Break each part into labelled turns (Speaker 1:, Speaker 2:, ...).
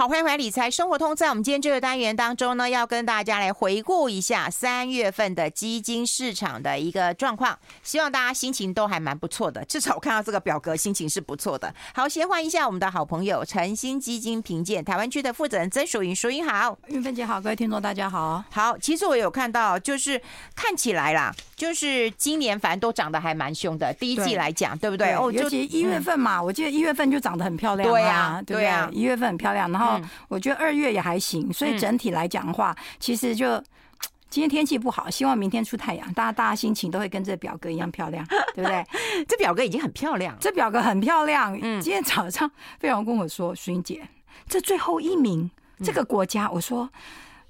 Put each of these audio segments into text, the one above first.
Speaker 1: 好，欢迎回来理财生活通。在我们今天这个单元当中呢，要跟大家来回顾一下三月份的基金市场的一个状况。希望大家心情都还蛮不错的，至少我看到这个表格，心情是不错的。好，先换一下我们的好朋友晨星基金评鉴台湾区的负责人曾淑云，淑云好，
Speaker 2: 云芬姐好，各位听众大家好。
Speaker 1: 好，其实我有看到，就是看起来啦，就是今年反正都涨得还蛮凶的。第一季来讲，对，不对？哦，
Speaker 2: 尤其一月份嘛，嗯、我记得一月份就涨得很漂亮，
Speaker 1: 对呀，对呀，
Speaker 2: 一月份很漂亮。然后我觉得二月也还行，所以整体来讲的话，其实就今天天气不好，希望明天出太阳，大家大家心情都会跟这表格一样漂亮，对不对？
Speaker 1: 这表格已经很漂亮，
Speaker 2: 这表格很漂亮。嗯，今天早上飞扬跟我说：“淑英姐，这最后一名这个国家。”我说。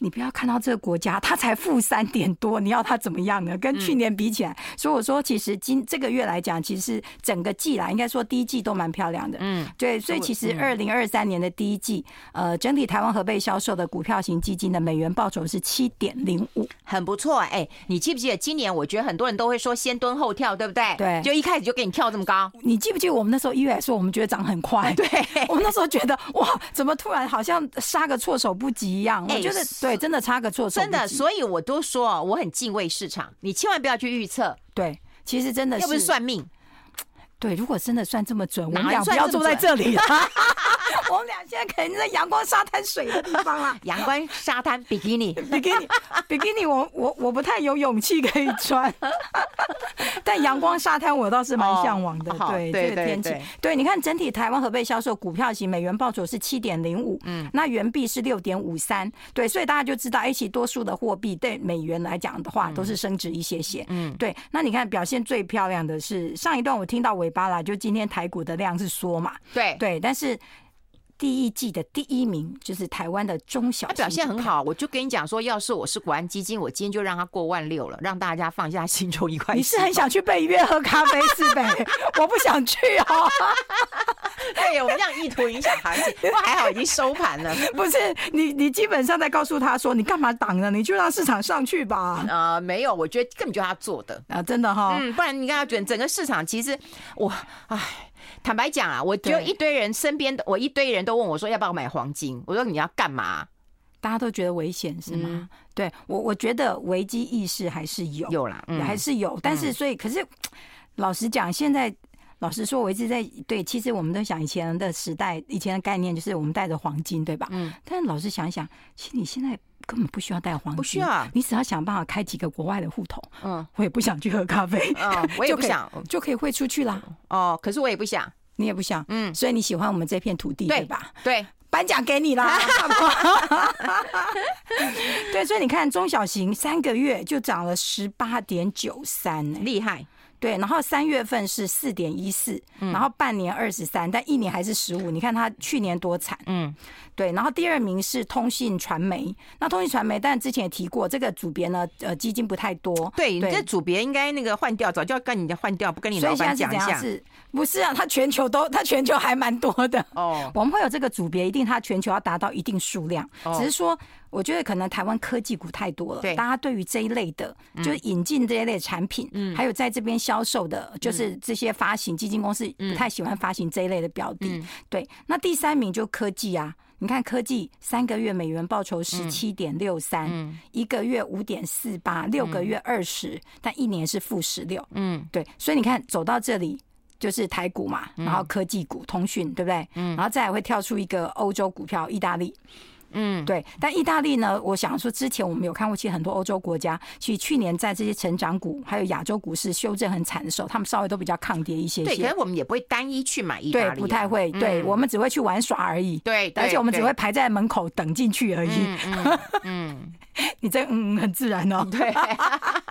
Speaker 2: 你不要看到这个国家，它才负三点多，你要它怎么样呢？跟去年比起来，所以我说，其实今这个月来讲，其实整个季来，应该说第一季都蛮漂亮的。嗯，对，所以其实二零二三年的第一季，呃，整体台湾合备销售的股票型基金的美元报酬是七点零五，
Speaker 1: 很不错。哎，你记不记得今年？我觉得很多人都会说先蹲后跳，对不对？
Speaker 2: 对，
Speaker 1: 就一开始就给你跳这么高。
Speaker 2: 你记不记得我们那时候一月来说，我们觉得涨很快？
Speaker 1: 对，
Speaker 2: 我们那时候觉得哇，怎么突然好像杀个措手不及一样？我觉得对，真的差个措。
Speaker 1: 真的，所以我都说我很敬畏市场，你千万不要去预测。
Speaker 2: 对，其实真的是，
Speaker 1: 又不是算命。
Speaker 2: 对，如果真的算这么准，我们俩不要坐在这里了。我们俩现在肯定在阳光沙滩水的地方了。
Speaker 1: 阳光沙滩比基尼，
Speaker 2: 比基尼，比基尼，我我我不太有勇气可以穿。但阳光沙滩我倒是蛮向往的。对，这个天气。对，你看整体台湾和被销售股票型美元报酬是七点零五，嗯，那元币是六点五三。对，所以大家就知道，一起多数的货币对美元来讲的话，都是升值一些些。嗯，对。那你看表现最漂亮的是上一段，我听到尾巴啦，就今天台股的量是缩嘛？
Speaker 1: 对
Speaker 2: 对，但是。第一季的第一名就是台湾的中小，他
Speaker 1: 表现很好。我就跟你讲说，要是我是国安基金，我今天就让他过万六了，让大家放下心中一块。
Speaker 2: 你是很想去被约喝咖啡是呗？我不想去哦。
Speaker 1: 对，我们这样意图影响行情，不过还好已经收盘了。
Speaker 2: 不是你，你基本上在告诉他说，你干嘛挡呢？你就让市场上去吧。
Speaker 1: 啊、呃，没有，我觉得根本就他做的
Speaker 2: 啊，真的哈。
Speaker 1: 嗯，不然你看他整整个市场，其实我唉。坦白讲啊，我就一堆人身边的我一堆人都问我说要不要买黄金，我说你要干嘛？
Speaker 2: 大家都觉得危险是吗？嗯、对我我觉得危机意识还是有
Speaker 1: 有啦，嗯、
Speaker 2: 还是有。但是所以可是老实讲，现在老实说，我一直在对。其实我们都想以前的时代，以前的概念就是我们带着黄金，对吧？嗯。但老实想一想，其实你现在根本不需要带黄金，
Speaker 1: 不需要。
Speaker 2: 你只要想办法开几个国外的户头。嗯。我也不想去喝咖啡。
Speaker 1: 嗯，我也不想，
Speaker 2: 就可以汇出去啦。
Speaker 1: 哦，可是我也不想。
Speaker 2: 你也不想，嗯，所以你喜欢我们这片土地，对吧？
Speaker 1: 对，
Speaker 2: 颁奖给你啦！对，所以你看，中小型三个月就涨了十八点九三，
Speaker 1: 厉害。
Speaker 2: 对，然后三月份是四点一四，然后半年二十三，但一年还是十五。你看它去年多惨，嗯，对。然后第二名是通信传媒，那通信传媒，但之前也提过，这个组别呢，呃，基金不太多。
Speaker 1: 对，你这组别应该那个换掉，早就要跟你换掉，不跟你老板讲一下。
Speaker 2: 是，不是啊？它全球都，它全球还蛮多的。哦，我们会有这个组别，一定它全球要达到一定数量，只是说。我觉得可能台湾科技股太多了，大家对于这一类的，就是引进这一类产品，还有在这边销售的，就是这些发行基金公司不太喜欢发行这一类的标的。对，那第三名就科技啊，你看科技三个月美元报酬十七点六三，一个月五点四八，六个月二十，但一年是负十六。嗯，对，所以你看走到这里就是台股嘛，然后科技股、通讯，对不对？嗯，然后再来会跳出一个欧洲股票，意大利。嗯，对，但意大利呢？我想说，之前我们有看过，其实很多欧洲国家，其实去年在这些成长股还有亚洲股市修正很惨的时候，他们稍微都比较抗跌一些些。
Speaker 1: 对，可是我们也不会单一去买意大利，
Speaker 2: 对，不太会。对，我们只会去玩耍而已。
Speaker 1: 对，
Speaker 2: 而且我们只会排在门口等进去而已。嗯，嗯，你这嗯很自然哦。对，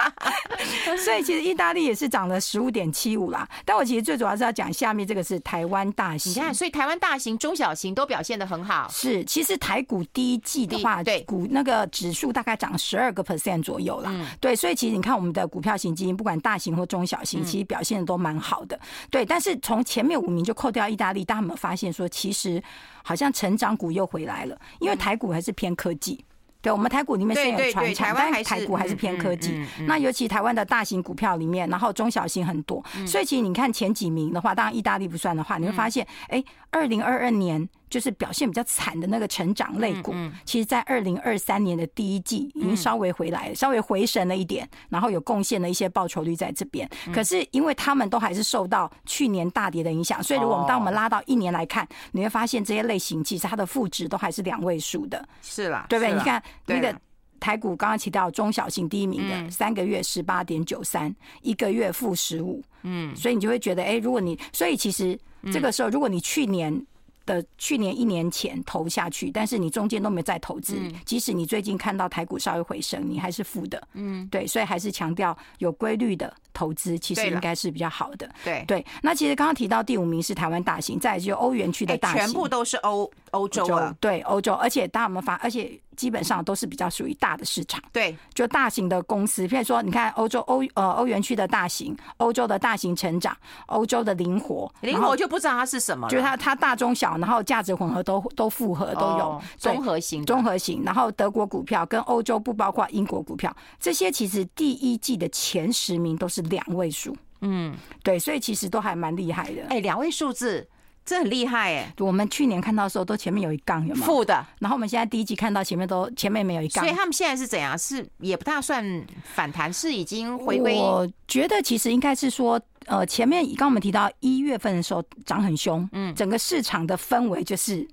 Speaker 2: 所以其实意大利也是涨了十五点七五啦。但我其实最主要是要讲下面这个是台湾大型，
Speaker 1: 你看，所以台湾大型、中小型都表现的很好。
Speaker 2: 是，其实台股。第一季的话，对股那个指数大概涨十二个 percent 左右啦。对，所以其实你看我们的股票型基金，不管大型或中小型，其实表现的都蛮好的。对，但是从前面五名就扣掉意大利，大家有没有发现说，其实好像成长股又回来了？因为台股还是偏科技。对，我们台股里面虽然有传产，但台股还是偏科技。那尤其台湾的大型股票里面，然后中小型很多，所以其实你看前几名的话，当然意大利不算的话，你会发现，哎，二零二二年。就是表现比较惨的那个成长类股，其实，在二零二三年的第一季已经稍微回来，稍微回神了一点，然后有贡献了一些报酬率在这边。可是，因为他们都还是受到去年大跌的影响，所以如果我们当我们拉到一年来看，你会发现这些类型其实它的负值都还是两位数的。
Speaker 1: 是啦，
Speaker 2: 对不对？你看那个台股刚刚提到中小型第一名的，三个月十八点九三，一个月负十五。嗯，所以你就会觉得，哎，如果你，所以其实这个时候，如果你去年。的去年一年前投下去，但是你中间都没再投资，即使你最近看到台股稍微回升，你还是负的。嗯，对，所以还是强调有规律的投资，其实应该是比较好的。
Speaker 1: 对
Speaker 2: 对，那其实刚刚提到第五名是台湾大型，再来就欧元区的大型，
Speaker 1: 全部都是欧欧洲啊，
Speaker 2: 对欧洲，而且大家有没有发，而且。基本上都是比较属于大的市场，
Speaker 1: 对，
Speaker 2: 就大型的公司，譬如说，你看欧洲欧呃欧元区的大型，欧洲的大型成长，欧洲的灵活，
Speaker 1: 灵活就不知道它是什么，
Speaker 2: 就是它它大中小，然后价值混合都都复合都有。
Speaker 1: 综合型
Speaker 2: 综合型，然后德国股票跟欧洲不包括英国股票，这些其实第一季的前十名都是两位数，嗯，对，所以其实都还蛮厉害的，
Speaker 1: 哎，两位数字。这很厉害哎！
Speaker 2: 我们去年看到的时候，都前面有一杠，有吗？
Speaker 1: 负的。
Speaker 2: 然后我们现在第一季看到前面都前面没有一杠，
Speaker 1: 所以他们现在是怎样？是也不大算反弹，是已经回归。
Speaker 2: 我觉得其实应该是说，呃，前面刚刚我们提到一月份的时候涨很凶，嗯，整个市场的氛围就是。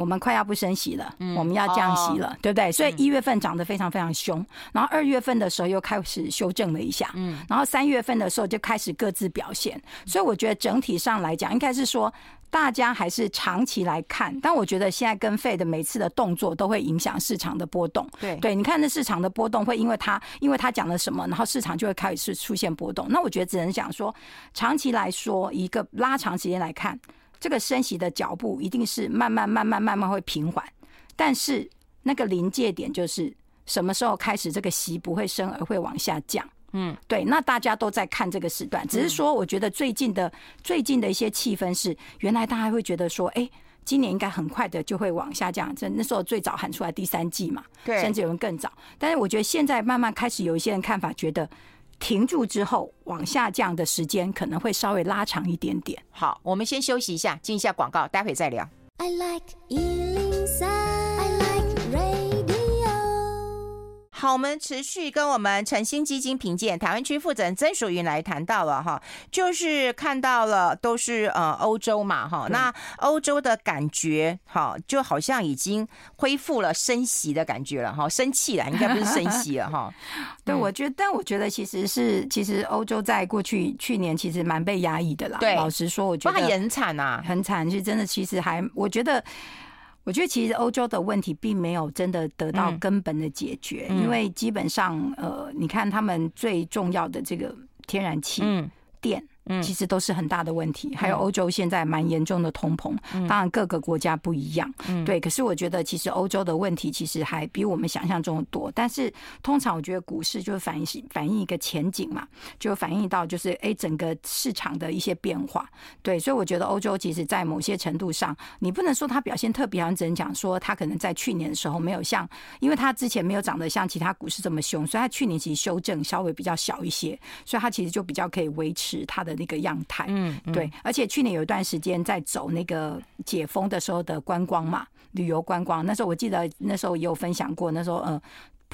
Speaker 2: 我们快要不升息了，我们要降息了，对不对？所以一月份涨得非常非常凶，然后二月份的时候又开始修正了一下，嗯然后三月份的时候就开始各自表现。所以我觉得整体上来讲，应该是说大家还是长期来看，但我觉得现在跟 Fed 的每次的动作都会影响市场的波动。
Speaker 1: 对
Speaker 2: 对，你看那市场的波动会因为他因为他讲了什么，然后市场就会开始出现波动。那我觉得只能讲说，长期来说，一个拉长时间来看。这个升息的脚步一定是慢慢、慢慢、慢慢会平缓，但是那个临界点就是什么时候开始这个息不会升而会往下降？嗯，对。那大家都在看这个时段，只是说，我觉得最近的最近的一些气氛是，原来大家会觉得说，哎，今年应该很快的就会往下降。这那时候最早喊出来第三季嘛，对，甚至有人更早。但是我觉得现在慢慢开始有一些人看法，觉得。停住之后，往下降的时间可能会稍微拉长一点点。
Speaker 1: 好，我们先休息一下，进一下广告，待会再聊。I like 好，我们持续跟我们晨星基金评鉴台湾区负责人曾淑云来谈到了哈，就是看到了都是呃欧洲嘛哈，那欧洲的感觉哈，就好像已经恢复了升息的感觉了哈，生气了，应该不是升息了哈。
Speaker 2: 对，我觉得，但我觉得其实是，其实欧洲在过去去年其实蛮被压抑的啦。对，老实说，我觉得
Speaker 1: 也很惨啊，
Speaker 2: 很惨，是真的，其实还我觉得。我觉得其实欧洲的问题并没有真的得到根本的解决，因为基本上，呃，你看他们最重要的这个天然气、电。其实都是很大的问题，还有欧洲现在蛮严重的通膨，当然各个国家不一样，对。可是我觉得其实欧洲的问题其实还比我们想象中的多。但是通常我觉得股市就是反映反映一个前景嘛，就反映到就是哎整个市场的一些变化，对。所以我觉得欧洲其实在某些程度上，你不能说它表现特别好，只能讲说它可能在去年的时候没有像，因为它之前没有涨得像其他股市这么凶，所以它去年其实修正稍微比较小一些，所以它其实就比较可以维持它的。那个样态，嗯，对，而且去年有一段时间在走那个解封的时候的观光嘛，旅游观光，那时候我记得那时候也有分享过，那时候嗯。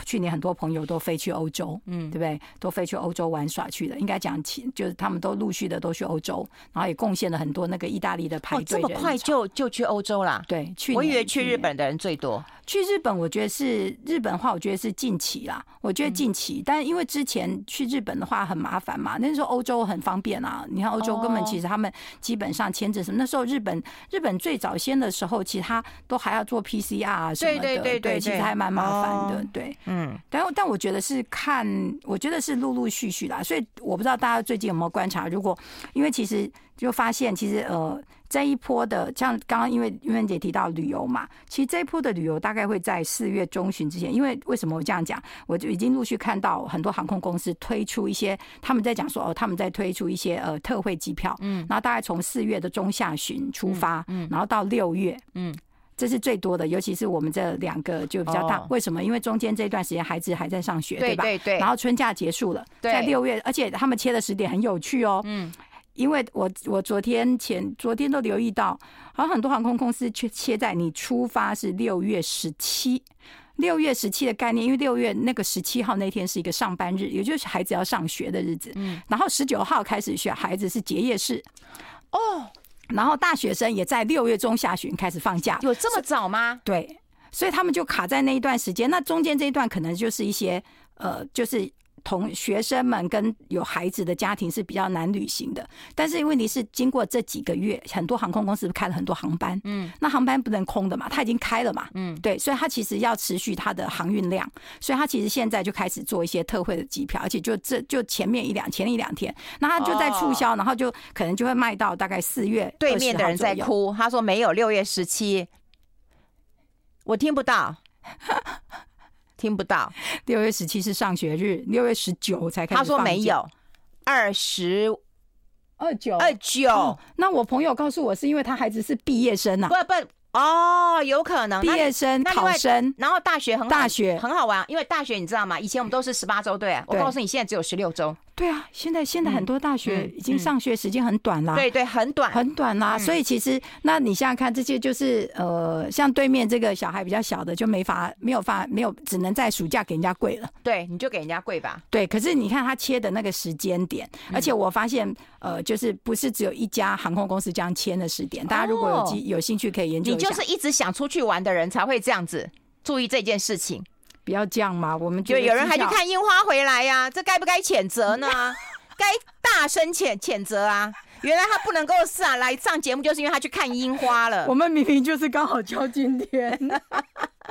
Speaker 2: 去年很多朋友都飞去欧洲，嗯，对不对？都飞去欧洲玩耍去了。应该讲起，就是他们都陆续的都去欧洲，然后也贡献了很多那个意大利的排队。
Speaker 1: 这么快就就去欧洲啦？
Speaker 2: 对，去年。
Speaker 1: 我以为去日本的人最多。
Speaker 2: 去日本，我觉得是日本的话，我觉得是近期啦。我觉得近期，但因为之前去日本的话很麻烦嘛，那时候欧洲很方便啊。你看欧洲根本其实他们基本上签证什么，那时候日本日本最早先的时候，其他都还要做 PCR 啊什么的，对对对，其实还蛮麻烦的，对。嗯，但但我觉得是看，我觉得是陆陆续续啦，所以我不知道大家最近有没有观察，如果因为其实就发现，其实呃这一波的像刚刚因为玉芬姐提到旅游嘛，其实这一波的旅游大概会在四月中旬之前，因为为什么我这样讲，我就已经陆续看到很多航空公司推出一些，他们在讲说哦，他们在推出一些呃特惠机票，嗯，然后大概从四月的中下旬出发，嗯，然后到六月，嗯。这是最多的，尤其是我们这两个就比较大。为什么？因为中间这段时间孩子还在上学，对吧？对对。然后春假结束了，在六月，而且他们切的时点很有趣哦。嗯。因为我我昨天前昨天都留意到，好像很多航空公司却切在你出发是六月十七，六月十七的概念，因为六月那个十七号那天是一个上班日，也就是孩子要上学的日子。嗯，然后十九号开始学，孩子是结业式。哦，然后大学生也在六月中下旬开始放假，
Speaker 1: 有这么早吗？
Speaker 2: 对，所以他们就卡在那一段时间，那中间这一段可能就是一些呃，就是。同学生们跟有孩子的家庭是比较难旅行的，但是问题是，经过这几个月，很多航空公司开了很多航班，嗯，那航班不能空的嘛，它已经开了嘛，嗯，对，所以它其实要持续它的航运量，所以它其实现在就开始做一些特惠的机票，而且就这就前面一两前一两天，那它就在促销，然后就可能就会卖到大概四月。
Speaker 1: 对面的人在哭，他说没有六月十七，我听不到。听不到，
Speaker 2: 六月十七是上学日，六月十九才开始。
Speaker 1: 他说没有，二十
Speaker 2: 二九
Speaker 1: 二九。
Speaker 2: 那我朋友告诉我，是因为他孩子是毕业生啊。
Speaker 1: 不不哦，有可能
Speaker 2: 毕业生考生，
Speaker 1: 然后大学很
Speaker 2: 大学
Speaker 1: 很好玩，因为大学你知道吗？以前我们都是十八周，对，我告诉你，现在只有十六周。
Speaker 2: 对啊，现在现在很多大学已经上学时间很短啦，
Speaker 1: 对对，很短
Speaker 2: 很短啦。所以其实，那你想想看，这些就是呃，像对面这个小孩比较小的，就没法没有法没有，只能在暑假给人家跪了。
Speaker 1: 对，你就给人家跪吧。
Speaker 2: 对，可是你看他切的那个时间点，而且我发现呃，就是不是只有一家航空公司这样签的时点，大家如果有机有兴趣可以研究。
Speaker 1: 你就是一直想出去玩的人才会这样子注意这件事情，
Speaker 2: 不要这样嘛。我们
Speaker 1: 就有人还去看樱花回来呀，这该不该谴责呢？该大声谴谴责啊！原来他不能够上来上节目，就是因为他去看樱花了。
Speaker 2: 我们明明就是刚好交今天，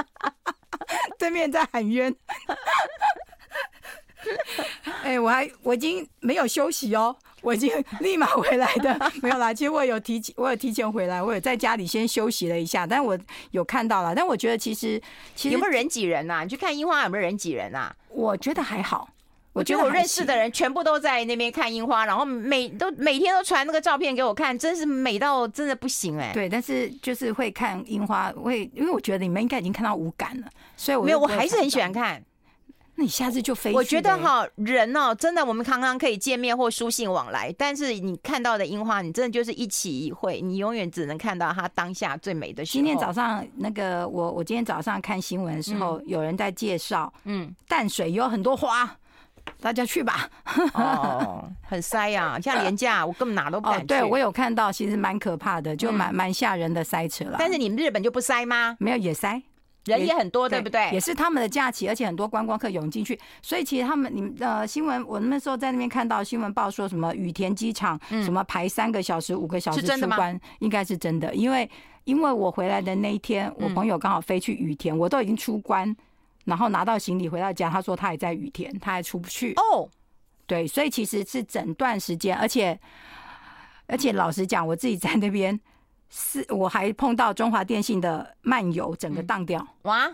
Speaker 2: 对面在喊冤。哎、欸，我还我已经没有休息哦，我已经立马回来的，没有啦。其实我有提前，我有提前回来，我有在家里先休息了一下，但我有看到了。但我觉得其实其实
Speaker 1: 有没有人挤人呐、啊？你去看樱花有没有人挤人呐、啊？
Speaker 2: 我觉得还好。
Speaker 1: 我觉得我认识的人全部都在那边看樱花，然后每都每天都传那个照片给我看，真是美到真的不行哎、欸。
Speaker 2: 对，但是就是会看樱花，会因为我觉得你们应该已经看到无感了，所以我
Speaker 1: 没有，我还是很喜欢看。
Speaker 2: 那你下次就飞。
Speaker 1: 我觉得哈，人哦，真的我们常常可以见面或书信往来，但是你看到的樱花，你真的就是一期一会，你永远只能看到它当下最美的。
Speaker 2: 今天早上那个我我今天早上看新闻的时候，嗯、有人在介绍，嗯，淡水有很多花。大家去吧，
Speaker 1: 哦，很塞呀，像连假我根本哪都不敢去。
Speaker 2: 对，我有看到，其实蛮可怕的，就蛮蛮吓人的塞车了。
Speaker 1: 但是你们日本就不塞吗？
Speaker 2: 没有也塞，
Speaker 1: 人也很多，对不对？
Speaker 2: 也是他们的假期，而且很多观光客涌进去，所以其实他们，你们呃新闻，我那时候在那边看到新闻报说什么羽田机场什么排三个小时、五个小时出关，应该是真的，因为因为我回来的那一天，我朋友刚好飞去羽田，我都已经出关。然后拿到行李回到家，他说他还在羽田，他还出不去。哦，对，所以其实是整段时间，而且而且老实讲，我自己在那边是，我还碰到中华电信的漫游整个当掉。哇！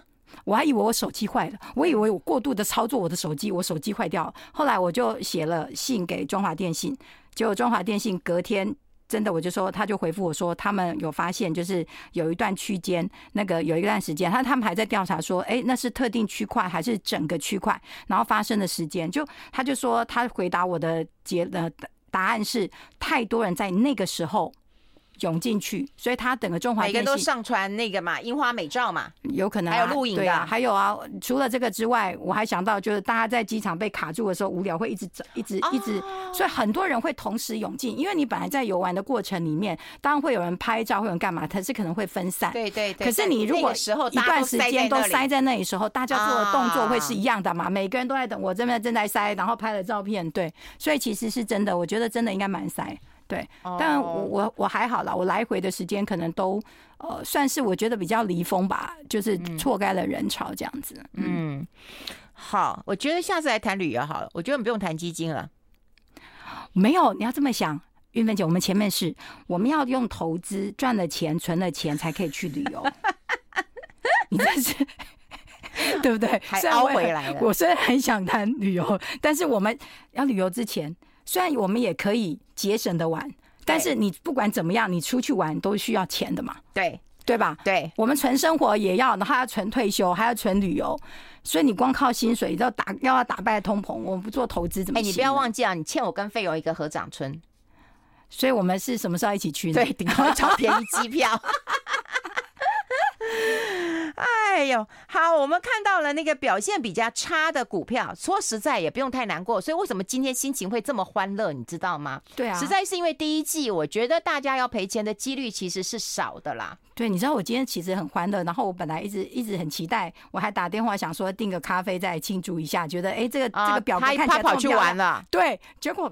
Speaker 2: 我还以为我手机坏了，我以为我过度的操作我的手机，我手机坏掉了。后来我就写了信给中华电信，结果中华电信隔天。真的，我就说，他就回复我说，他们有发现，就是有一段区间，那个有一段时间，他他们还在调查说，哎，那是特定区块还是整个区块，然后发生的时间，就他就说，他回答我的结呃答案是，太多人在那个时候。涌进去，所以他整个中华
Speaker 1: 每个都上传那个嘛，樱花美照嘛，
Speaker 2: 有可能、啊、
Speaker 1: 还有录影的、
Speaker 2: 啊，还有啊。除了这个之外，我还想到就是大家在机场被卡住的时候无聊会一直走，一直一直，哦、所以很多人会同时涌进，因为你本来在游玩的过程里面，当然会有人拍照，会有人干嘛，可是可能会分散。
Speaker 1: 对对对。
Speaker 2: 可是你如果时候一段时间都塞在那里时候，大家做的动作会是一样的嘛？每个人都在等，我这边正在塞，然后拍了照片，对，所以其实是真的，我觉得真的应该蛮塞。对，但我我我还好啦，我来回的时间可能都呃算是我觉得比较离峰吧，就是错开了人潮这样子。嗯，
Speaker 1: 嗯，好，我觉得下次来谈旅游好了，我觉得我们不用谈基金了。
Speaker 2: 没有，你要这么想，玉芬姐，我们前面是我们要用投资赚了钱存了钱才可以去旅游，你这是 对不对？
Speaker 1: 还凹回来了。
Speaker 2: 我虽然很想谈旅游，但是我们要旅游之前。虽然我们也可以节省的玩，但是你不管怎么样，你出去玩都需要钱的嘛，
Speaker 1: 对
Speaker 2: 对吧？对，我们存生活也要，然后还要存退休，还要存旅游，所以你光靠薪水要打要要打败通膨，我们不做投资怎么行？哎，
Speaker 1: 你不要忘记啊，你欠我跟费友一个合掌村，
Speaker 2: 所以我们是什么时候一起去呢？
Speaker 1: 对，顶多找便宜机票。哎呦，好，我们看到了那个表现比较差的股票，说实在也不用太难过。所以为什么今天心情会这么欢乐，你知道吗？
Speaker 2: 对啊，
Speaker 1: 实在是因为第一季，我觉得大家要赔钱的几率其实是少的啦。
Speaker 2: 对，你知道我今天其实很欢乐，然后我本来一直一直很期待，我还打电话想说订个咖啡再庆祝一下，觉得哎，这个这个表格看起来
Speaker 1: 他跑去玩了，
Speaker 2: 对，结果。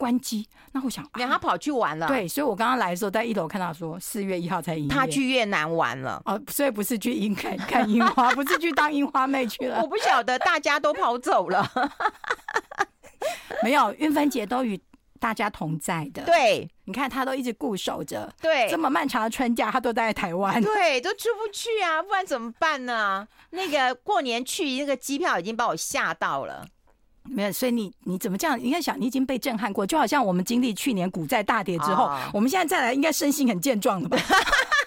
Speaker 2: 关机，那我想，
Speaker 1: 让他跑去玩了。
Speaker 2: 对，所以我刚刚来的时候，在一楼看到说四月一号才营业。
Speaker 1: 他去越南玩了
Speaker 2: 哦，所以不是去樱看看樱花，不是去当樱花妹去了。
Speaker 1: 我不晓得，大家都跑走了。
Speaker 2: 没有，运芬姐都与大家同在的。
Speaker 1: 对，
Speaker 2: 你看她都一直固守着。
Speaker 1: 对，
Speaker 2: 这么漫长的春假，她都待在台湾。
Speaker 1: 对，都出不去啊，不然怎么办呢？那个过年去那个机票已经把我吓到了。
Speaker 2: 没有，所以你你怎么这样？应该想，你已经被震撼过，就好像我们经历去年股债大跌之后，哦、我们现在再来，应该身心很健壮了吧？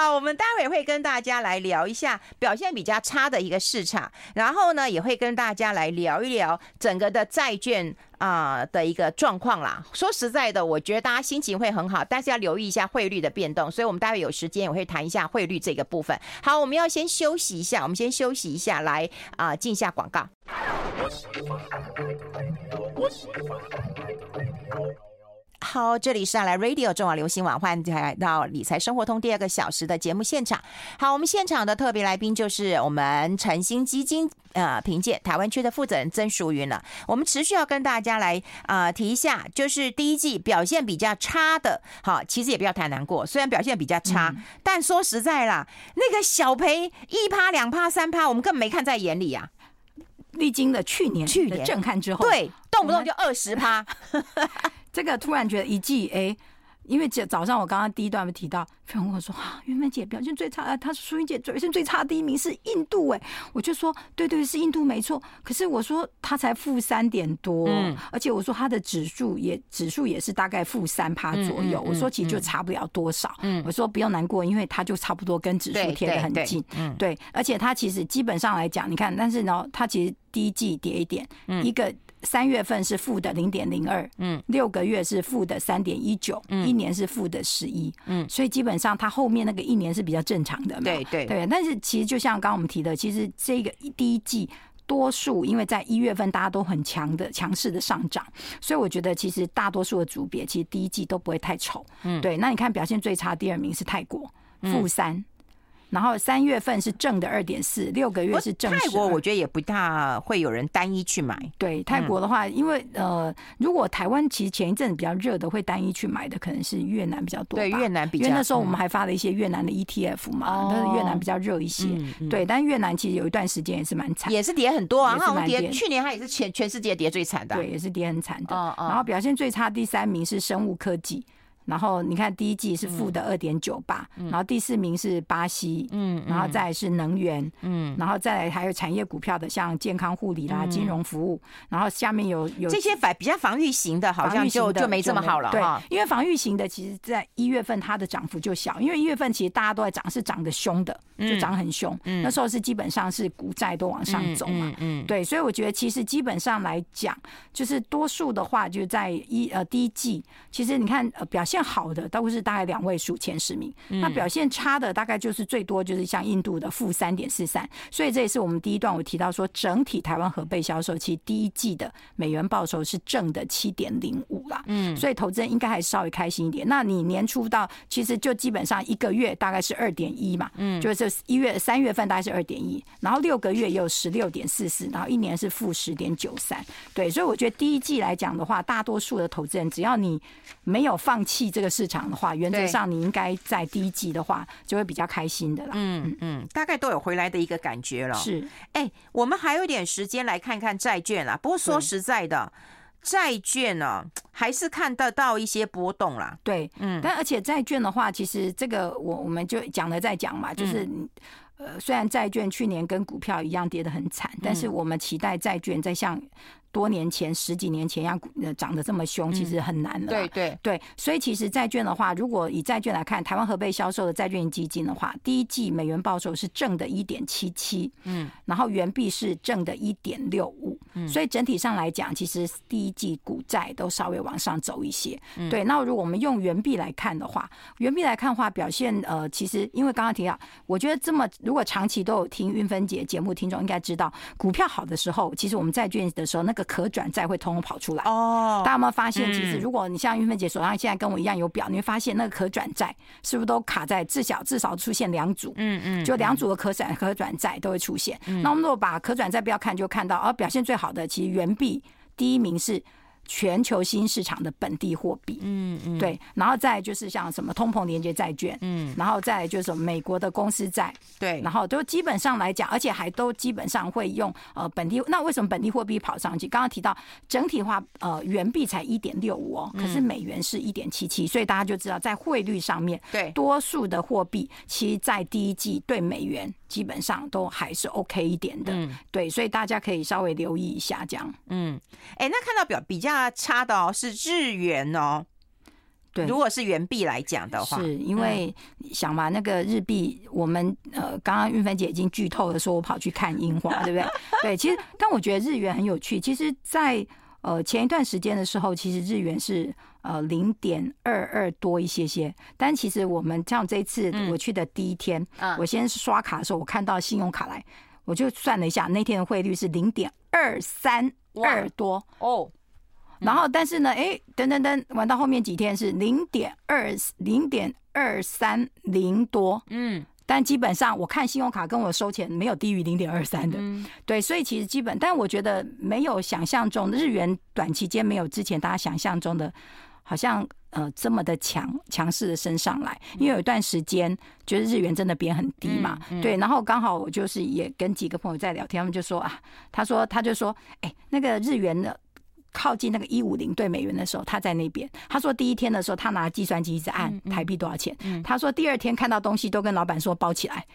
Speaker 1: 好，我们待会会跟大家来聊一下表现比较差的一个市场，然后呢，也会跟大家来聊一聊整个的债券啊、的一个状况啦。说实在的，我觉得大家心情会很好，但是要留意一下汇率的变动，所以我们待会有时间也会谈一下汇率这个部分。好，我们要先休息一下，我们先休息一下，来啊、进一下广告。好，这里是来 Radio 中华流行网，欢迎来到理财生活通第二个小时的节目现场。好，我们现场的特别来宾就是我们晨星基金呃凭借台湾区的负责人曾淑云了。我们持续要跟大家来啊、呃、提一下，就是第一季表现比较差的，好，其实也不要太难过，虽然表现比较差，嗯、但说实在啦，那个小赔一趴、两趴、三趴，我们根本没看在眼里啊。
Speaker 2: 历经了去年去年震撼之后，
Speaker 1: 对，动不动就二十趴。
Speaker 2: 这个突然觉得一季哎，因为早早上我刚刚第一段没提到，朋友跟我说啊，韵芬姐表现最差啊，她是淑云姐表现最差第一名是印度哎，我就说对对是印度没错，可是我说她才负三点多，嗯、而且我说她的指数也指数也是大概负三趴左右，嗯嗯嗯、我说其实就差不了多少，嗯、我说不用难过，因为她就差不多跟指数贴得很近，嗯，对，而且她其实基本上来讲，你看，但是呢，她其实第一季跌一点，嗯、一个。三月份是负的零点零二，嗯，六个月是负的三点一九，嗯，一年是负的十一，嗯，所以基本上它后面那个一年是比较正常的，
Speaker 1: 对对
Speaker 2: 对。但是其实就像刚刚我们提的，其实这个第一季多数因为在一月份大家都很强的强势的上涨，所以我觉得其实大多数的组别其实第一季都不会太丑，嗯，对。那你看表现最差第二名是泰国，负三。然后三月份是正的二点四，六个月是正。泰
Speaker 1: 国我觉得也不大会有人单一去买。
Speaker 2: 对泰国的话，因为呃，如果台湾其实前一阵子比较热的，会单一去买的可能是越南比较多。
Speaker 1: 对越南比较，
Speaker 2: 因为那时候我们还发了一些越南的 ETF 嘛，但是越南比较热一些。对，但越南其实有一段时间也是蛮惨，
Speaker 1: 也是跌很多啊，好像跌。去年它也是全全世界跌最惨的，
Speaker 2: 对，也是跌很惨的。然后表现最差第三名是生物科技。然后你看，第一季是负的二点九八，然后第四名是巴西，嗯，然后再来是能源，嗯，然后再来还有产业股票的，像健康护理啦、金融服务，然后下面有有
Speaker 1: 这些反比较防御型的，好像就就没这么好了，
Speaker 2: 对，因为防御型的其实在一月份它的涨幅就小，因为一月份其实大家都在涨，是涨得凶的，就涨很凶，那时候是基本上是股债都往上走。嘛，嗯，对，所以我觉得其实基本上来讲，就是多数的话就在一呃第一季，其实你看呃表现。好的都是大概两位数前十名，那表现差的大概就是最多就是像印度的负三点四三，所以这也是我们第一段我提到说，整体台湾核备销售期第一季的美元报酬是正的七点零五啦，嗯，所以投资人应该还是稍微开心一点。那你年初到其实就基本上一个月大概是二点一嘛，嗯，就是一月三月份大概是二点一，然后六个月也有十六点四四，然后一年是负十点九三，对，所以我觉得第一季来讲的话，大多数的投资人只要你没有放弃。这个市场的话，原则上你应该在第一季的话就会比较开心的啦。
Speaker 1: 嗯嗯，大概都有回来的一个感觉了。
Speaker 2: 是，
Speaker 1: 哎，我们还有点时间来看看债券啦。不过说实在的，债券呢还是看得到一些波动啦。
Speaker 2: 对，嗯，但而且债券的话，其实这个我我们就讲了再讲嘛，就是。呃，虽然债券去年跟股票一样跌得很惨，但是我们期待债券在像多年前、十几年前一样涨得这么凶，其实很难了。
Speaker 1: 对对
Speaker 2: 对，所以其实债券的话，如果以债券来看，台湾合备销售的债券基金的话，第一季美元报酬是正的一点七七，嗯，然后元币是正的一点六五，所以整体上来讲，其实第一季股债都稍微往上走一些。对，那如果我们用元币来看的话，元币来看的话，表现呃，其实因为刚刚提到，我觉得这么如果长期都有听运芬姐节目，听众应该知道，股票好的时候，其实我们债券的时候那个。可转债会通通跑出来哦，大家有没有发现？其实如果你像玉芬姐手上现在跟我一样有表，你会发现那个可转债是不是都卡在至少至少出现两组？嗯嗯，就两组的可转可转债都会出现。那我们如果把可转债不要看，就看到而表现最好的，其实原币第一名是。全球新市场的本地货币，嗯嗯，对，然后再就是像什么通膨连结债券，嗯，然后再就是美国的公司债，对，然后都基本上来讲，而且还都基本上会用呃本地。那为什么本地货币跑上去？刚刚提到整体化，呃，元币才一点六五哦，可是美元是一点七七，所以大家就知道在汇率上面，对，多数的货币其实在第一季对美元基本上都还是 OK 一点的，嗯，对，所以大家可以稍微留意一下这样，
Speaker 1: 嗯，哎，那看到表比较。差的哦，是日元哦。对，如果是元币来讲的话，
Speaker 2: 是因为想嘛，那个日币，我们呃，刚刚韵芬姐已经剧透了，说我跑去看樱花，对不对？对，其实，但我觉得日元很有趣。其实在，在呃前一段时间的时候，其实日元是呃零点二二多一些些。但其实我们像这次我去的第一天，嗯、我先刷卡的时候，我看到信用卡来，我就算了一下，那天的汇率是零点二三二多。哦。然后，但是呢，哎，等等等，玩到后面几天是零点二零点二三零多，嗯，但基本上我看信用卡跟我收钱没有低于零点二三的，嗯，对，所以其实基本，但我觉得没有想象中日元短期间没有之前大家想象中的，好像呃这么的强强势的升上来，因为有一段时间觉得日元真的贬很低嘛，对，然后刚好我就是也跟几个朋友在聊天，他们就说啊，他说他就说，哎，那个日元的。靠近那个一五零对美元的时候，他在那边。他说第一天的时候，他拿计算机一直按台币多少钱。他说第二天看到东西都跟老板说包起来。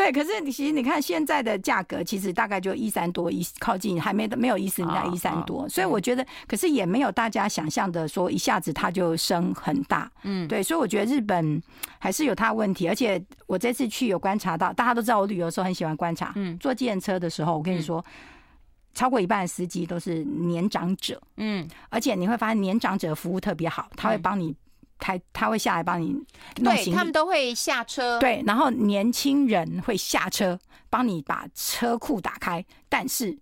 Speaker 2: 对，可是你其实你看现在的价格，其实大概就一三多，一靠近还没没有一四零在一三多，所以我觉得，可是也没有大家想象的说一下子它就升很大。嗯，对，所以我觉得日本还是有它问题，而且我这次去有观察到，大家都知道我旅游的时候很喜欢观察。嗯，坐计程车的时候，我跟你说，超过一半的司机都是年长者。嗯，而且你会发现年长者服务特别好，他会帮你。他他会下来帮你弄行李，
Speaker 1: 对，他们都会下车。
Speaker 2: 对，然后年轻人会下车帮你把车库打开，但是。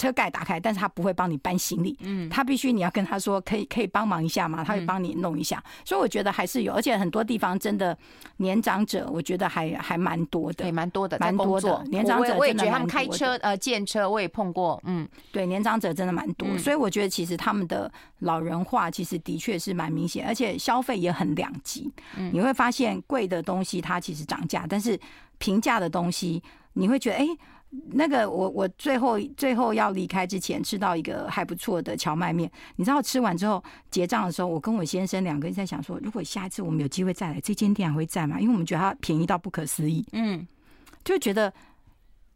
Speaker 2: 车盖打开，但是他不会帮你搬行李，嗯，他必须你要跟他说可以可以帮忙一下吗？他会帮你弄一下，嗯、所以我觉得还是有，而且很多地方真的年长者，我觉得还还蛮多的，
Speaker 1: 对，蛮多的，
Speaker 2: 蛮多的年长者。
Speaker 1: 我也觉得他们开车呃，见车我也碰过，嗯，
Speaker 2: 对，年长者真的蛮多，嗯、所以我觉得其实他们的老人化其实的确是蛮明显，而且消费也很两极。嗯，你会发现贵的东西它其实涨价，但是平价的东西你会觉得哎。欸那个我我最后最后要离开之前吃到一个还不错的荞麦面，你知道吃完之后结账的时候，我跟我先生两个人在想说，如果下一次我们有机会再来，这间店还会在吗？因为我们觉得它便宜到不可思议，嗯，就觉得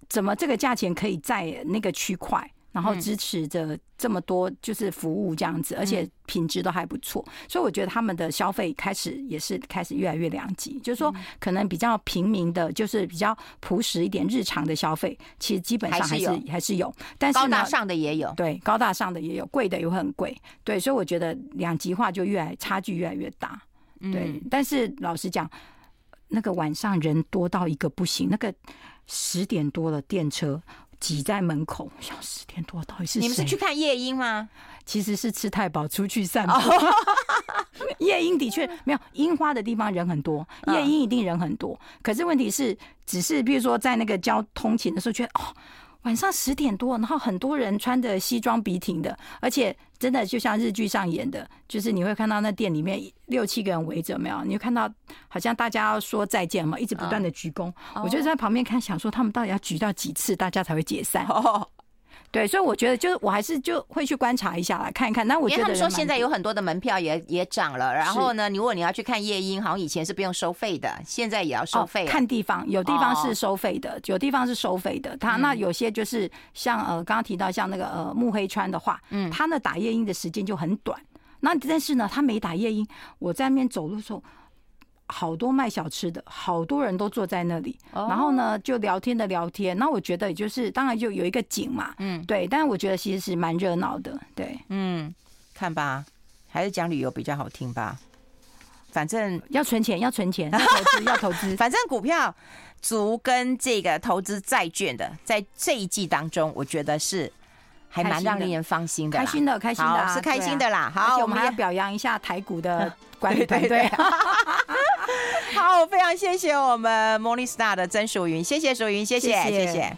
Speaker 2: 怎么这个价钱可以在那个区块。然后支持着这么多就是服务这样子，而且品质都还不错，所以我觉得他们的消费开始也是开始越来越两极，就是说可能比较平民的，就是比较朴实一点日常的消费，其实基本上还是还是有，但是
Speaker 1: 高大上的也有，
Speaker 2: 对，高大上的也有，贵的也会很贵，对，所以我觉得两极化就越来差距越来越大，对，但是老实讲，那个晚上人多到一个不行，那个十点多了电车。挤在门口，想十点多到底是？
Speaker 1: 你们是去看夜莺吗？
Speaker 2: 其实是吃太饱出去散步。夜莺的确没有樱花的地方人很多，夜莺一定人很多。可是问题是，只是比如说在那个交通勤的时候，觉得哦。晚上十点多，然后很多人穿着西装笔挺的，而且真的就像日剧上演的，就是你会看到那店里面六七个人围着，没有？你会看到好像大家要说再见嘛，一直不断的鞠躬。我就在旁边看，想说他们到底要鞠到几次，大家才会解散？对，所以我觉得就是我还是就会去观察一下来看一看。那我觉得他们
Speaker 1: 说现在有很多的门票也也涨了，然后呢，如果你要去看夜莺，好像以前是不用收费的，现在也要收费。
Speaker 2: 看地方，有地方是收费的，有地方是收费的。他那有些就是像呃刚刚提到像那个呃木黑川的话，嗯，他那打夜莺的时间就很短。那但是呢，他没打夜莺，我在那边走路的时候。好多卖小吃的，好多人都坐在那里，然后呢就聊天的聊天。那我觉得就是，当然就有一个景嘛，嗯，对。但是我觉得其实是蛮热闹的，对，
Speaker 1: 嗯，看吧，还是讲旅游比较好听吧。反正
Speaker 2: 要存钱，要存钱，要投资，要投资。
Speaker 1: 反正股票族跟这个投资债券的，在这一季当中，我觉得是。还蛮让令人放心的，
Speaker 2: 开心的，开心的，
Speaker 1: 是开心的啦。好，
Speaker 2: 我们还要表扬一下台股的 管理团队。
Speaker 1: 好，非常谢谢我们 Morningstar 的曾淑云，谢谢淑云，谢谢，谢谢。